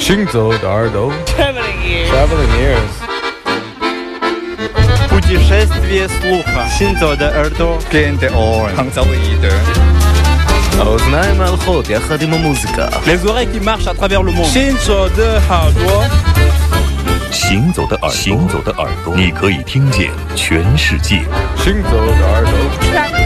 行走的耳朵 Traveling ears. Traveling ears Путешествие слуха. Синзо de耳朵. Gain the orange. 杭州的一的。 האוזניים הלכות יחד עם המוזיקה Les oreilles qui marchent à travers le monde. Shinzo de Hardware. 行走的耳朵，行走的耳朵，你可以听见全世界。 行走的耳朵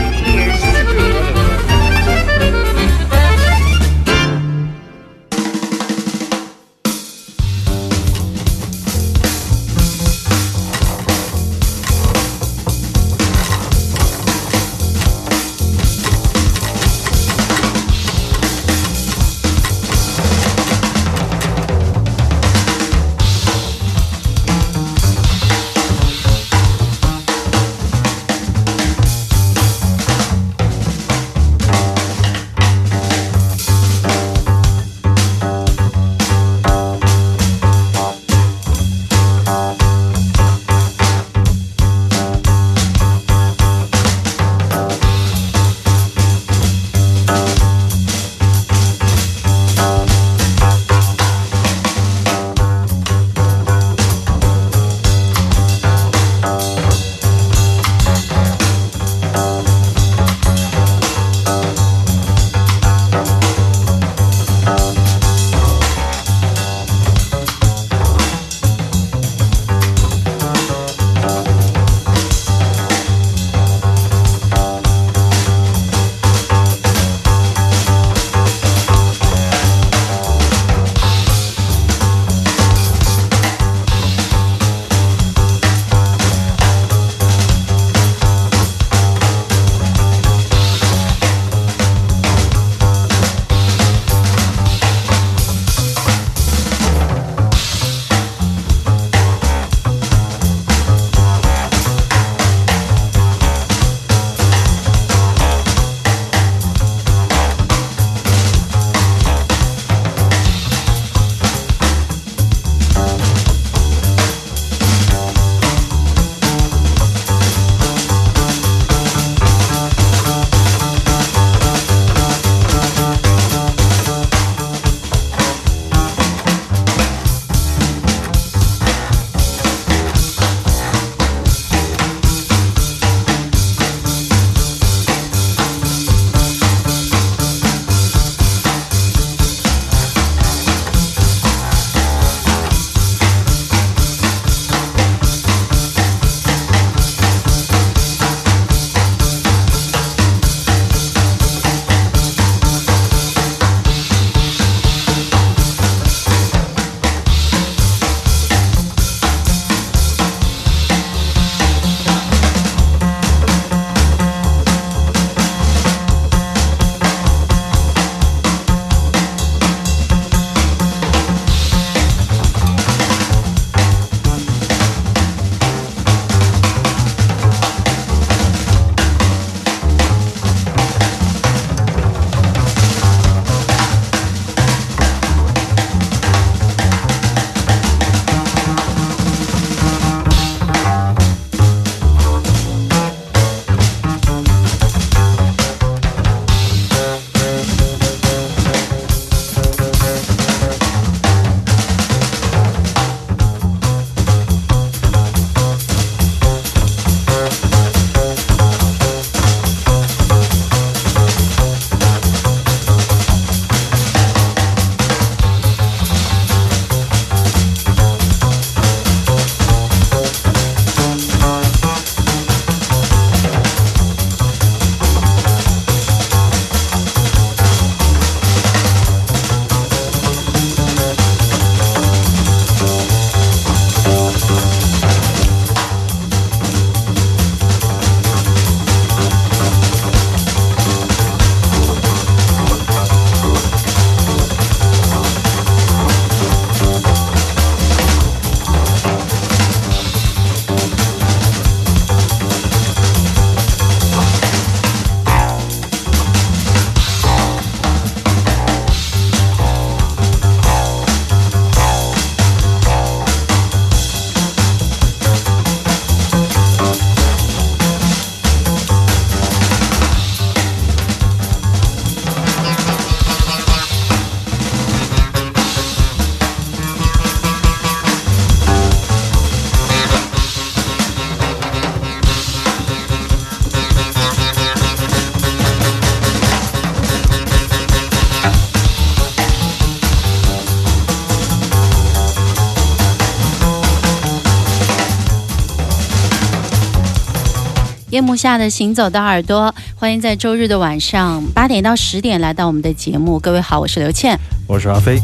幕下的行走的耳朵，欢迎在周日的晚上八点到十点来到我们的节目。各位好，我是刘倩。我是阿飞，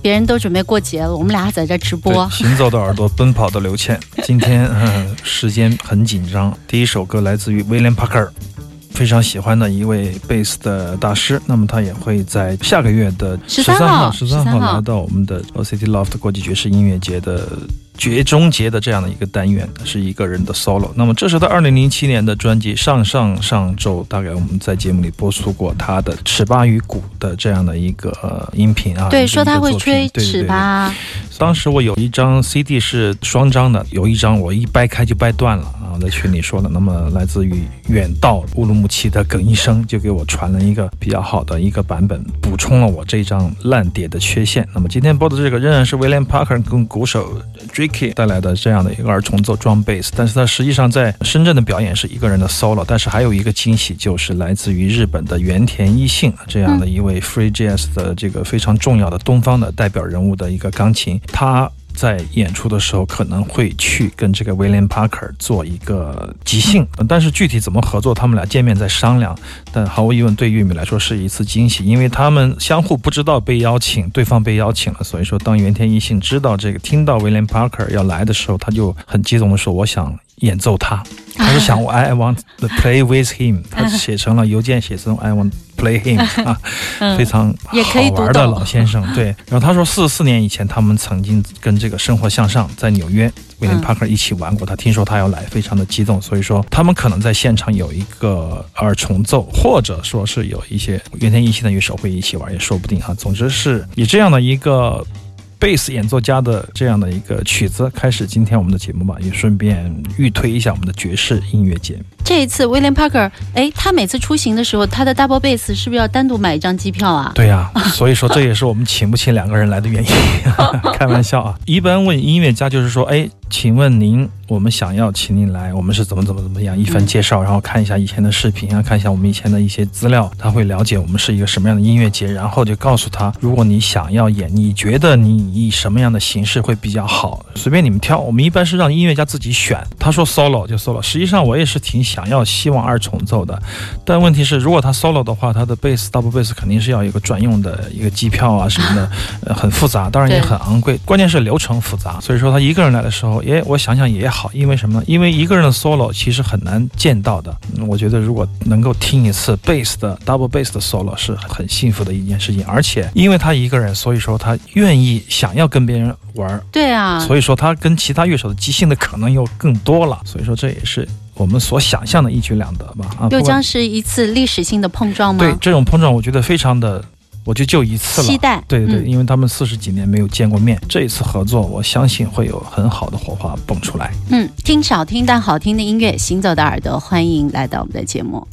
别人都准备过节了，我们俩在这直播，。行走的耳朵，奔跑的刘倩。今天嗯，时间很紧张。第一首歌来自于威廉·帕克尔，非常喜欢的一位贝斯的大师。那么他也会在下个月的13三号十三13号号来到我们的 OCT Loft 国际爵士音乐节的。绝终结的这样的一个单元是一个人的 solo，那么这是他二零零七年的专辑。上上上周大概我们在节目里播出过他的《尺八与鼓》的这样的一个呃音频啊，对，说他会吹尺对对。对八，当时我有一张 CD 是双张的，有一张我一掰开就掰断了啊！在群里说了，那么来自于远道乌鲁木齐的耿医生就给我传了一个比较好的一个版本，补充了我这张烂碟的缺陷。那么今天播的这个仍然是 William Parker 跟鼓手 Dricky 带来的这样的一个二重奏装备但是他实际上在深圳的表演是一个人的 solo，但是还有一个惊喜就是来自于日本的原田一幸这样的一位 free jazz 的这个非常重要的东方的代表人物的一个钢琴，他。在演出的时候可能会去跟这个 William Parker 做一个即兴，但是具体怎么合作，他们俩见面再商量。但毫无疑问，对玉米来说是一次惊喜，因为他们相互不知道被邀请，对方被邀请了。所以说，当原田一信知道这个，听到 William Parker 要来的时候，他就很激动的说：“我想演奏他。”他是想我 I want to play with him，他写成了 邮件写成 I want to play him 啊，非常好玩的老先生。对，然后他说四十四年以前，他们曾经跟这个生活向上在纽约。威廉·嗯帕克一起玩过，他听说他要来，非常的激动，所以说他们可能在现场有一个二重奏，或者说是有一些原田一希的乐手会一起玩，也说不定啊。总之是以这样的一个贝斯演奏家的这样的一个曲子开始今天我们的节目吧，也顺便预推一下我们的爵士音乐节。这一次 William Parker，哎，他每次出行的时候，他的 double bass 是不是要单独买一张机票啊？对呀、所以说这也是我们请不起两个人来的原因。开玩笑啊！一般问音乐家就是说，哎，请问您，我们想要请您来，我们是怎么怎么怎么样，一番介绍，然后看一下以前的视频啊，看一下我们以前的一些资料，他会了解我们是一个什么样的音乐节，然后就告诉他，如果你想要演，你觉得你以什么样的形式会比较好，随便你们挑。我们一般是让音乐家自己选，他说 solo 就 solo。实际上我也是挺想要希望二重奏的，但问题是，如果他 solo 的话，他的 bass double bass 肯定是要有一个专用的一个机票啊什么的，呃，很复杂，当然也很昂贵，关键是流程复杂。所以说他一个人来的时候，也我想想也好，因为什么呢？因为一个人的 solo 其实很难见到的。嗯我觉得如果能够听一次 bass 的 double bass 的 solo 是很幸福的一件事情，而且因为他一个人，所以说他愿意想要跟别人玩儿，对啊，所以说他跟其他乐手的即兴的可能又更多了。所以说这也是我们所想象的一举两得吧。啊，又将是一次历史性的碰撞吗？对这种碰撞，我觉得非常的，我觉得就一次了。期待。对对，嗯因为他们四十几年没有见过面，这一次合作，我相信会有很好的火花蹦出来。嗯，听少听但好听的音乐，行走的耳朵，欢迎来到我们的节目。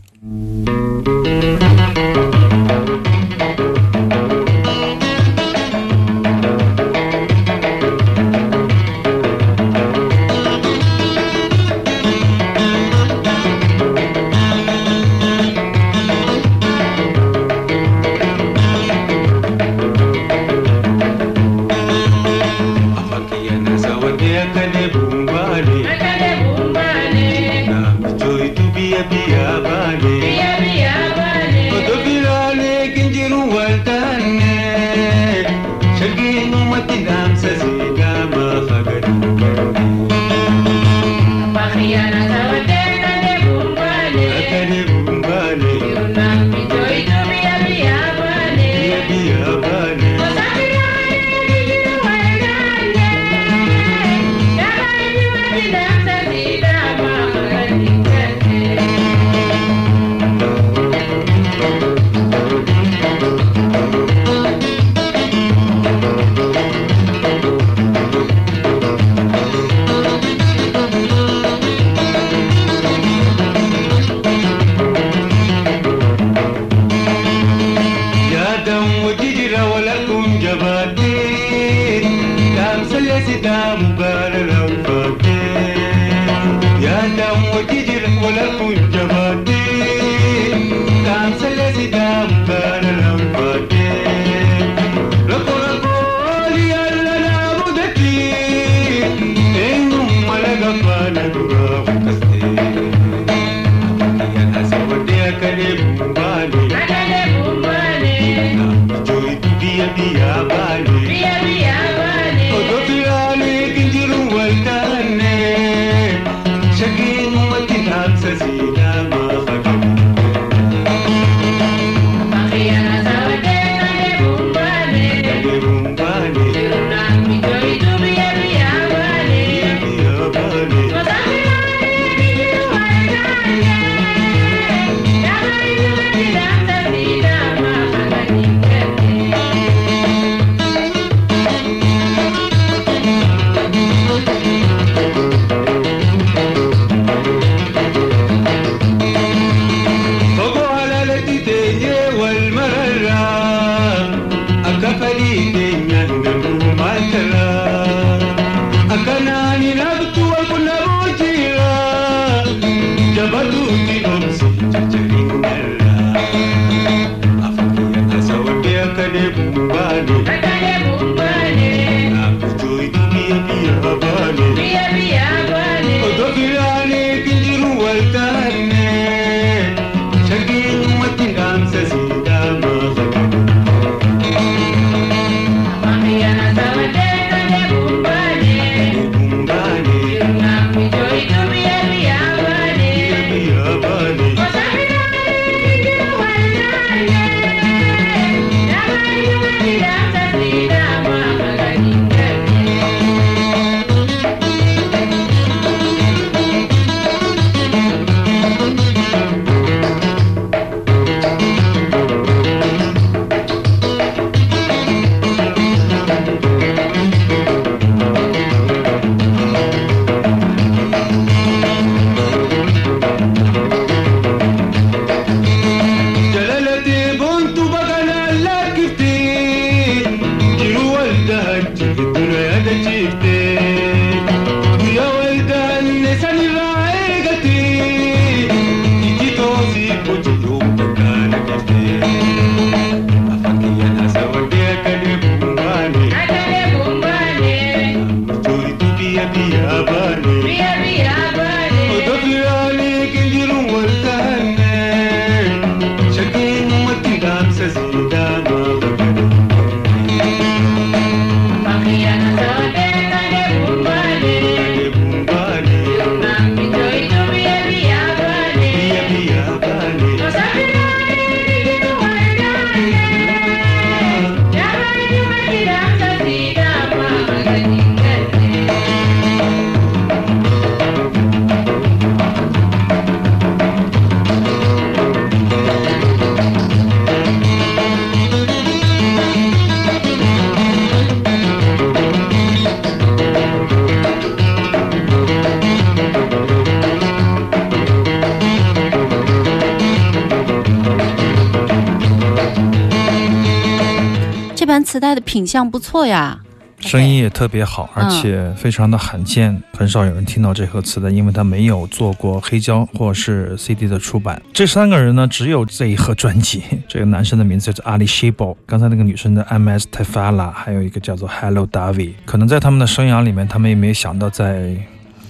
的品相不错呀。声音也特别好，嗯而且非常的罕见，很少有人听到这盒磁带，因为他没有做过黑胶或是 CD 的出版。这三个人呢，只有这一盒专辑。这个男生的名字叫做 Ali Shibo，刚才那个女生的 MS Tefala，还有一个叫做 Hello Davi。可能在他们的生涯里面，他们也没有想到在。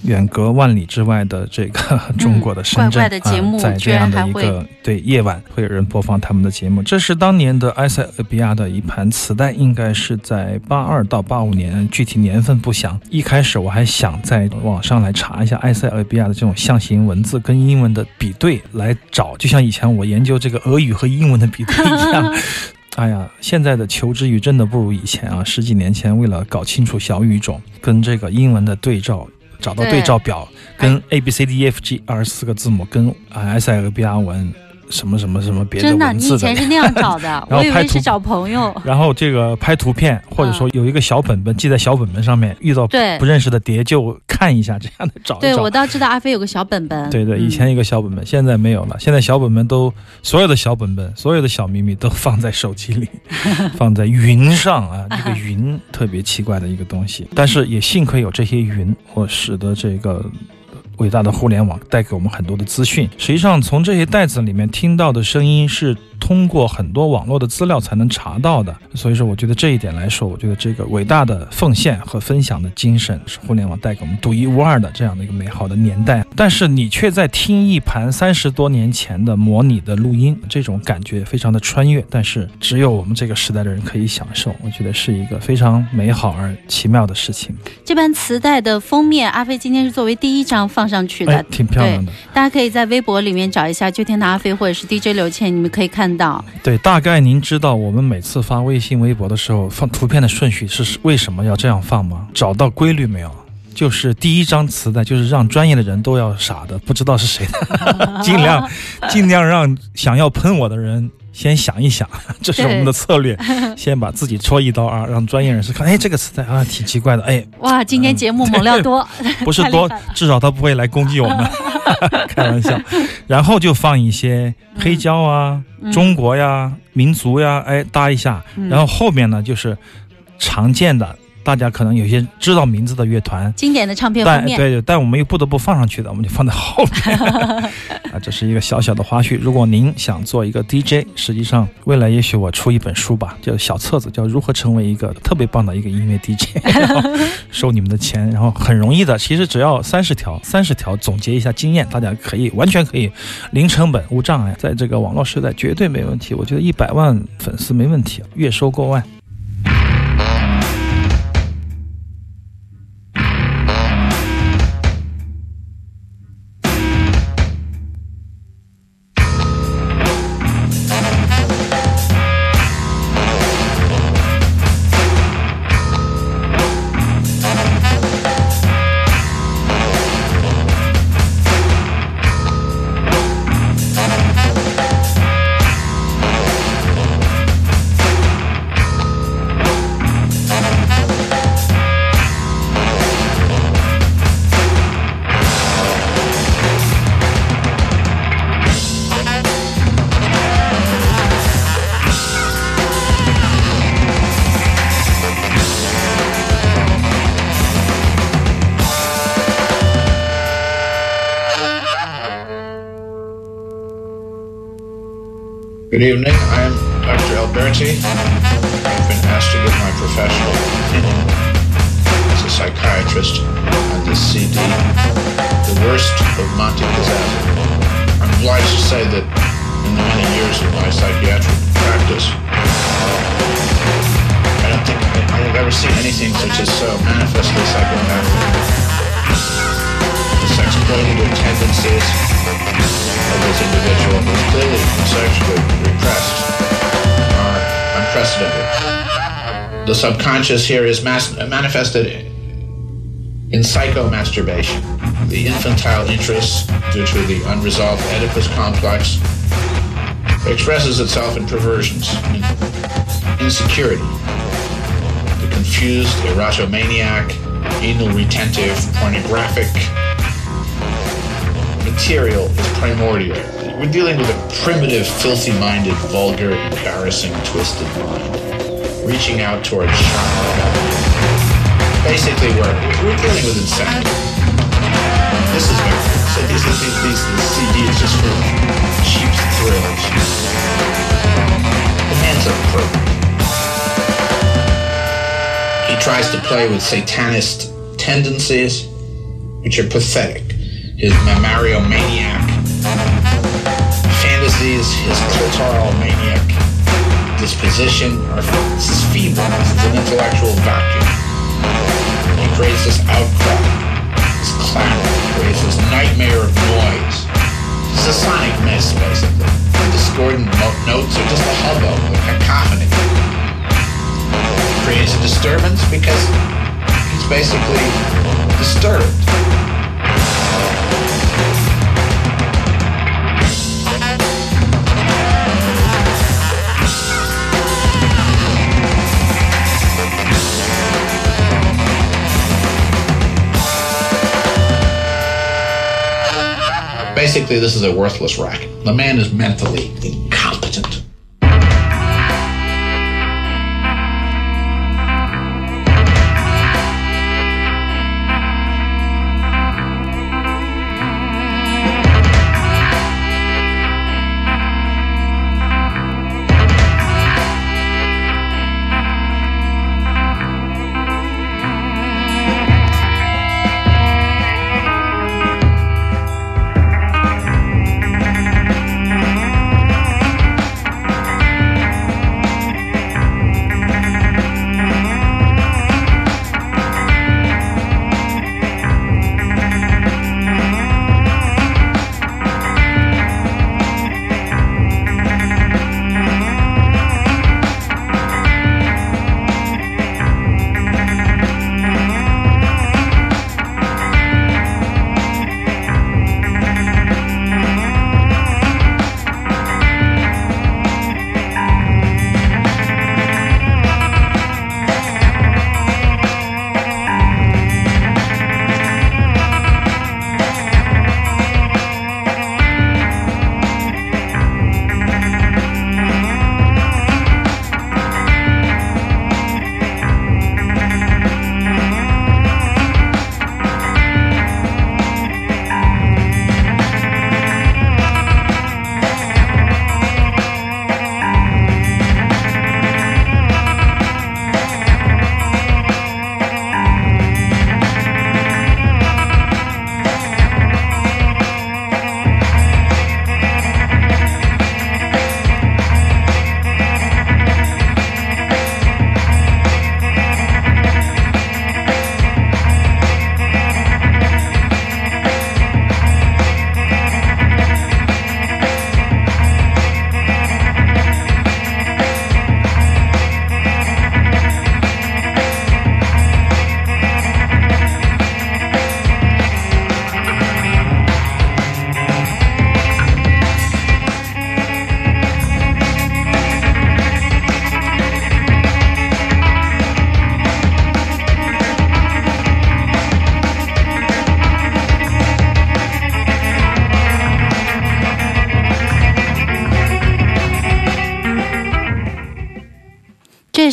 远隔万里之外的这个中国的深圳，在这样的一个对夜晚会有人播放他们的节目。这是当年的埃塞俄比亚的一盘磁带，应该是在八二到八五年，具体年份不详。一开始我还想在网上来查一下埃塞俄比亚的这种象形文字跟英文的比对来找，就像以前我研究这个俄语和英文的比对一样。哎呀，现在的求知欲真的不如以前啊！十几年前，为了搞清楚小语种跟这个英文的对照，找到对。照表，跟 A B C D E F G 二十四个字母跟啊埃塞俄比亚文什么什么什么别的真的，你以前是那样找的，我以为是找朋友。然后这个拍图片，或者说有一个小本本记在小本本上面，遇到不认识的蝶就看一下，这样的找一找对我。倒知道阿飞有个小本本。对对，嗯以前一个小本本，现在没有了。现在小本本都所有的小本本，所有的小秘密都放在手机里，放在云上啊。这个云特别奇怪的一个东西，但是也幸亏有这些云，我使得这个。伟大的互联网带给我们很多的资讯。实际上，从这些袋子里面听到的声音是通过很多网络的资料才能查到的。所以说，我觉得这一点来说，我觉得这个伟大的奉献和分享的精神是互联网带给我们独一无二的这样的一个美好的年代。但是你却在听一盘三十多年前的模拟的录音，这种感觉非常的穿越，但是只有我们这个时代的人可以享受。我觉得是一个非常美好而奇妙的事情。这盘磁带的封面，阿飞今天是作为第一张放上去的哎，，挺漂亮的。大家可以在微博里面找一下“秋天的阿飞”或者是 DJ 刘倩，你们可以看到。对，大概您知道我们每次发微信、微博的时候放图片的顺序是为什么要这样放吗？找到规律没有？就是第一张磁带，就是让专业的人都要傻的，不知道是谁的，尽量尽量让想要喷我的人先想一想，这是我们的策略，先把自己戳一刀啊，让专业人士看，哎，这个磁带啊挺奇怪的，哎，哇，今天节目猛料多，不是多至少他不会来攻击我们，开玩笑。然后就放一些黑胶啊、嗯中国呀、民族呀，哎搭一下。嗯然后后面呢就是常见的，大家可能有些知道名字的乐团。经典的唱片封面。但对对，但我们又不得不放上去的，我们就放在后面 啊。这是一个小小的花絮。如果您想做一个 DJ，实际上未来也许我出一本书吧，叫小册子，叫《如何成为一个特别棒的一个音乐 DJ 》，然后收你们的钱，然后很容易的，其实只要三十条，三十条总结一下经验，大家可以完全可以零成本无障碍，在这个网络时代绝对没问题。我觉得一百万粉丝没问题，月收过万。Good evening. I'm Dr. Alberti. I've been asked to give my professional opinion as a psychiatrist on this CD, The Worst of Monte Pizzazzi. I'm obliged to say that in the many years of my psychiatric practice, I don't think I, I have ever seen anything which is so manifestly psychopathic. The sexploitative tendencies of this individual who's clearly sexually repressed are uh, unprecedented. The subconscious here is mas- manifested in psychomasturbation. The infantile interest due to the unresolved Oedipus complex expresses itself in perversions, in insecurity. The confused erotomaniac, anal retentive, pornographic material is primordial. We're dealing with a primitive, filthy minded, vulgar, embarrassing, twisted mind. reaching out towards chakra. Basically, we're, we're dealing with insanity. This is very so these, these, these, this CD is just for cheap thrills. The man's a pervert. He tries to play with satanist tendencies, which are pathetic. His Mario maniac fantasies, his clitoral maniac disposition is feeble. Is an intellectual vacuum. He creates this outcry, this clamor, creates this nightmare of noise. It's a sonic mess, basically. The discordant notes are just a hubbub, a cacophony. Creates a disturbance because he's basically disturbed. Basically, this is a worthless racket. The man is mentally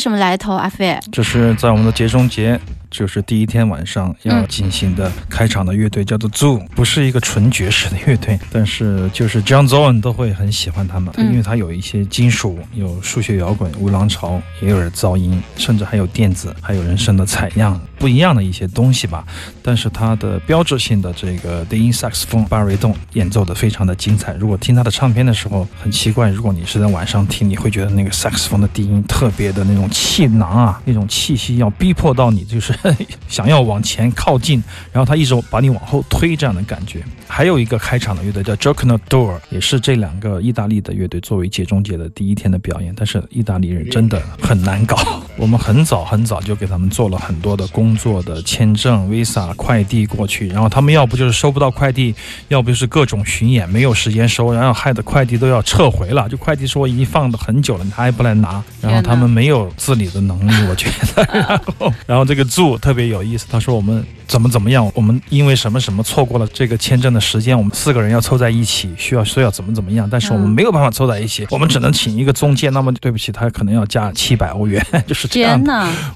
什么来头？阿飞，这是在我们的节中节，就是第一天晚上要进行的开场的乐队叫做 Zoo，不是一个纯爵士的乐队，但是就是 John Zorn 都会很喜欢他们，嗯因为他有一些金属，有数学摇滚、无浪潮，也有点噪音，甚至还有电子，还有人声的采样，不一样的一些东西吧。但是他的标志性的这个低音萨克斯风巴瑞洞演奏的非常的精彩。如果听他的唱片的时候，很奇怪，如果你是在晚上听，你会觉得那个萨克斯风的低音特别的那种气囊啊，那种气息要逼迫到你，就是 想要往前靠近，然后他一直把你往后推这样的感觉。还有一个开场的乐队叫 Joker Door，也是这两个意大利的乐队作为节中节的第一天的表演，但是意大利人真的很难搞。我们很早很早就给他们做了很多的工作的签证、visa、快递过去，然后他们要不就是收不到快递，要不就是各种巡演没有时间收，然后害得快递都要撤回了。就快递说已经放的很久了，他还不来拿，然后他们没有自理的能力，我觉得。然后，然后这个 Zoo 述特别有意思。他说我们怎么怎么样，我们因为什么什么错过了这个签证的时间，我们四个人要凑在一起，需要需要怎么怎么样，但是我们嗯没有办法凑在一起，我们只能请一个中介。那么对不起，他可能要加七百欧元，就是这样的。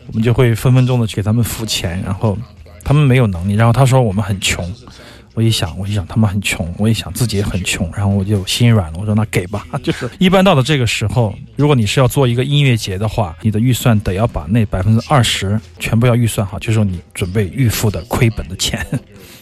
我们就会分分钟的去给他们付钱，然后他们没有能力，然后他说我们很穷。我一想，我一想他们很穷，我一想自己也很穷，然后我就心软了。我说那给吧，就是一般到了这个时候，如果你是要做一个音乐节的话，你的预算得要把那百分之二十全部要预算好，就是说你准备预付的亏本的钱，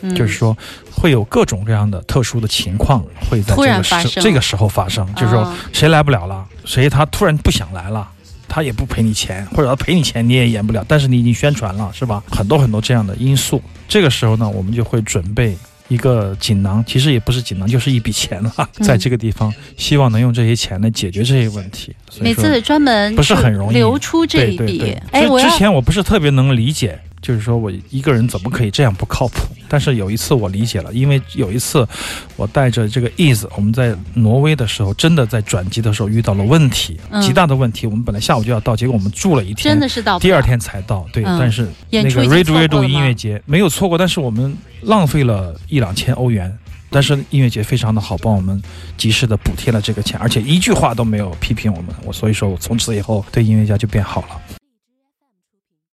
嗯就是说会有各种各样的特殊的情况会在这个时这个时候发生，就是说哦谁来不了了，谁他突然不想来了。他也不赔你钱，或者他赔你钱你也演不了，但是你已经宣传了，是吧？很多很多这样的因素。这个时候呢，我们就会准备一个锦囊，其实也不是锦囊，就是一笔钱了，嗯 在这个地方，希望能用这些钱来解决这些问题。所以说每次专门不是很容易。流出这对一笔。对对，，哎，我之前我不是特别能理解，就是说我一个人怎么可以这样不靠谱？但是有一次我理解了，因为有一次我带着这个 Is，我们在挪威的时候，真的在转机的时候遇到了问题，嗯极大的问题。我们本来下午就要到，结果我们住了一天，真的是到第二天才到。对，嗯但是那个演出已经 Red 错过 Red 了吗音乐节没有错过，但是我们浪费了一两千欧元。但是音乐节非常的好，帮我们及时的补贴了这个钱，而且一句话都没有批评我们。我所以说我从此以后对音乐家就变好了。